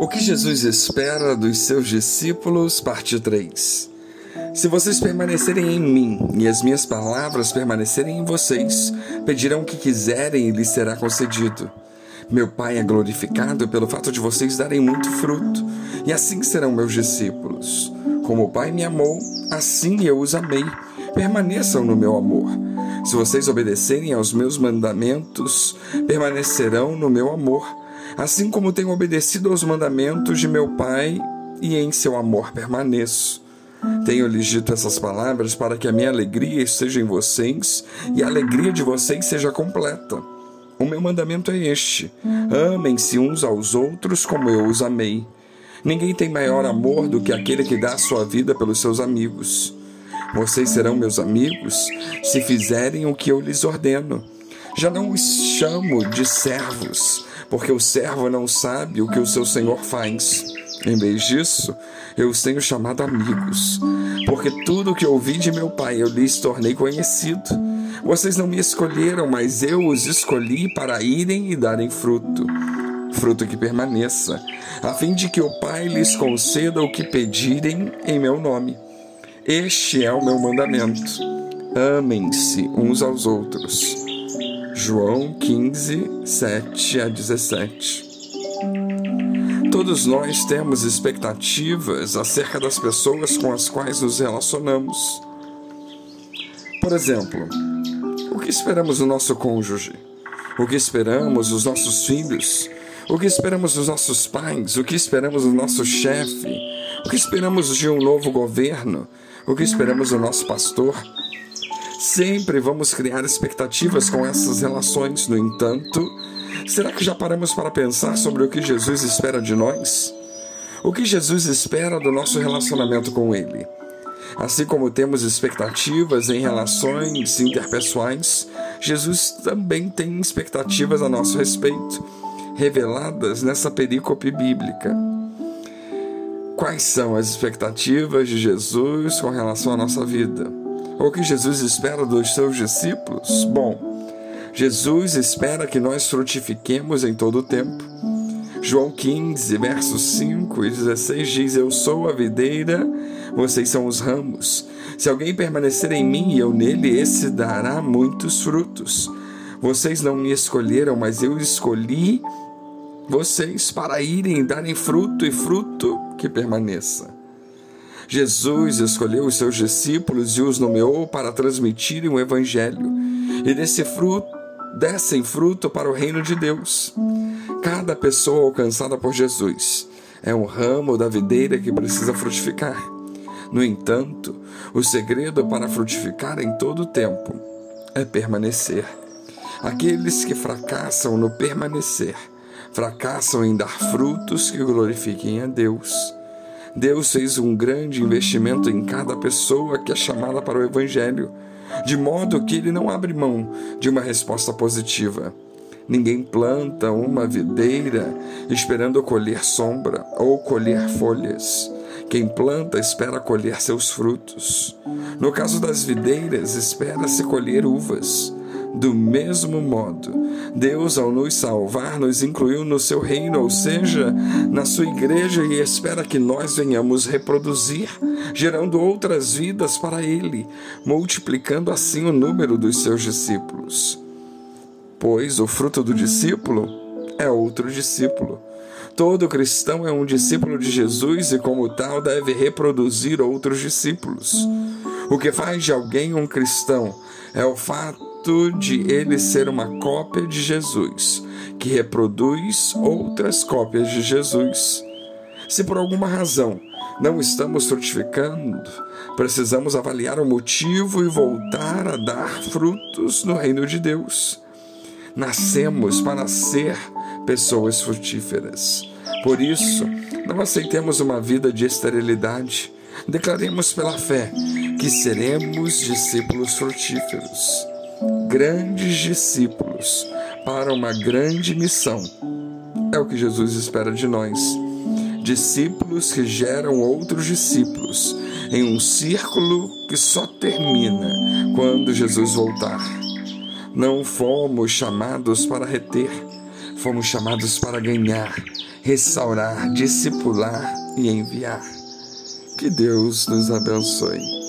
O que Jesus espera dos seus discípulos, parte 3. Se vocês permanecerem em mim e as minhas palavras permanecerem em vocês, pedirão o que quiserem e lhes será concedido. Meu Pai é glorificado pelo fato de vocês darem muito fruto, e assim serão meus discípulos. Como o Pai me amou, assim eu os amei. Permaneçam no meu amor. Se vocês obedecerem aos meus mandamentos, permanecerão no meu amor assim como tenho obedecido aos mandamentos de meu Pai e em seu amor permaneço. Tenho-lhes dito essas palavras para que a minha alegria esteja em vocês e a alegria de vocês seja completa. O meu mandamento é este: amem-se uns aos outros como eu os amei. Ninguém tem maior amor do que aquele que dá a sua vida pelos seus amigos. Vocês serão meus amigos se fizerem o que eu lhes ordeno. Já não os chamo de servos, porque o servo não sabe o que o seu senhor faz. Em vez disso, eu os tenho chamado amigos, porque tudo o que ouvi de meu pai eu lhes tornei conhecido. Vocês não me escolheram, mas eu os escolhi para irem e darem fruto, fruto que permaneça, a fim de que o Pai lhes conceda o que pedirem em meu nome. Este é o meu mandamento: amem-se uns aos outros. João 15, 7 a 17. Todos nós temos expectativas acerca das pessoas com as quais nos relacionamos. Por exemplo, o que esperamos do nosso cônjuge? O que esperamos dos nossos filhos? O que esperamos dos nossos pais? O que esperamos do nosso chefe? O que esperamos de um novo governo? O que esperamos do nosso pastor? Sempre vamos criar expectativas com essas relações, no entanto, será que já paramos para pensar sobre o que Jesus espera de nós? O que Jesus espera do nosso relacionamento com Ele? Assim como temos expectativas em relações interpessoais, Jesus também tem expectativas a nosso respeito, reveladas nessa perícope bíblica. Quais são as expectativas de Jesus com relação à nossa vida? O que Jesus espera dos seus discípulos? Bom, Jesus espera que nós frutifiquemos em todo o tempo. João 15, versos 5 e 16 diz: Eu sou a videira, vocês são os ramos. Se alguém permanecer em mim e eu nele, esse dará muitos frutos. Vocês não me escolheram, mas eu escolhi vocês para irem darem fruto e fruto que permaneça. Jesus escolheu os seus discípulos e os nomeou para transmitirem o Evangelho e desse fruto, dessem fruto para o reino de Deus. Cada pessoa alcançada por Jesus é um ramo da videira que precisa frutificar. No entanto, o segredo para frutificar em todo o tempo é permanecer. Aqueles que fracassam no permanecer, fracassam em dar frutos que glorifiquem a Deus. Deus fez um grande investimento em cada pessoa que é chamada para o Evangelho, de modo que ele não abre mão de uma resposta positiva. Ninguém planta uma videira esperando colher sombra ou colher folhas. Quem planta espera colher seus frutos. No caso das videiras, espera-se colher uvas. Do mesmo modo, Deus, ao nos salvar, nos incluiu no seu reino, ou seja, na sua igreja, e espera que nós venhamos reproduzir, gerando outras vidas para Ele, multiplicando assim o número dos seus discípulos. Pois o fruto do discípulo é outro discípulo. Todo cristão é um discípulo de Jesus e, como tal, deve reproduzir outros discípulos. O que faz de alguém um cristão é o fato fato de ele ser uma cópia de Jesus, que reproduz outras cópias de Jesus. Se por alguma razão não estamos frutificando, precisamos avaliar o motivo e voltar a dar frutos no reino de Deus. Nascemos para ser pessoas frutíferas. Por isso, não aceitemos uma vida de esterilidade. Declaremos pela fé que seremos discípulos frutíferos grandes discípulos para uma grande missão. É o que Jesus espera de nós. Discípulos que geram outros discípulos em um círculo que só termina quando Jesus voltar. Não fomos chamados para reter, fomos chamados para ganhar restaurar, discipular e enviar. Que Deus nos abençoe.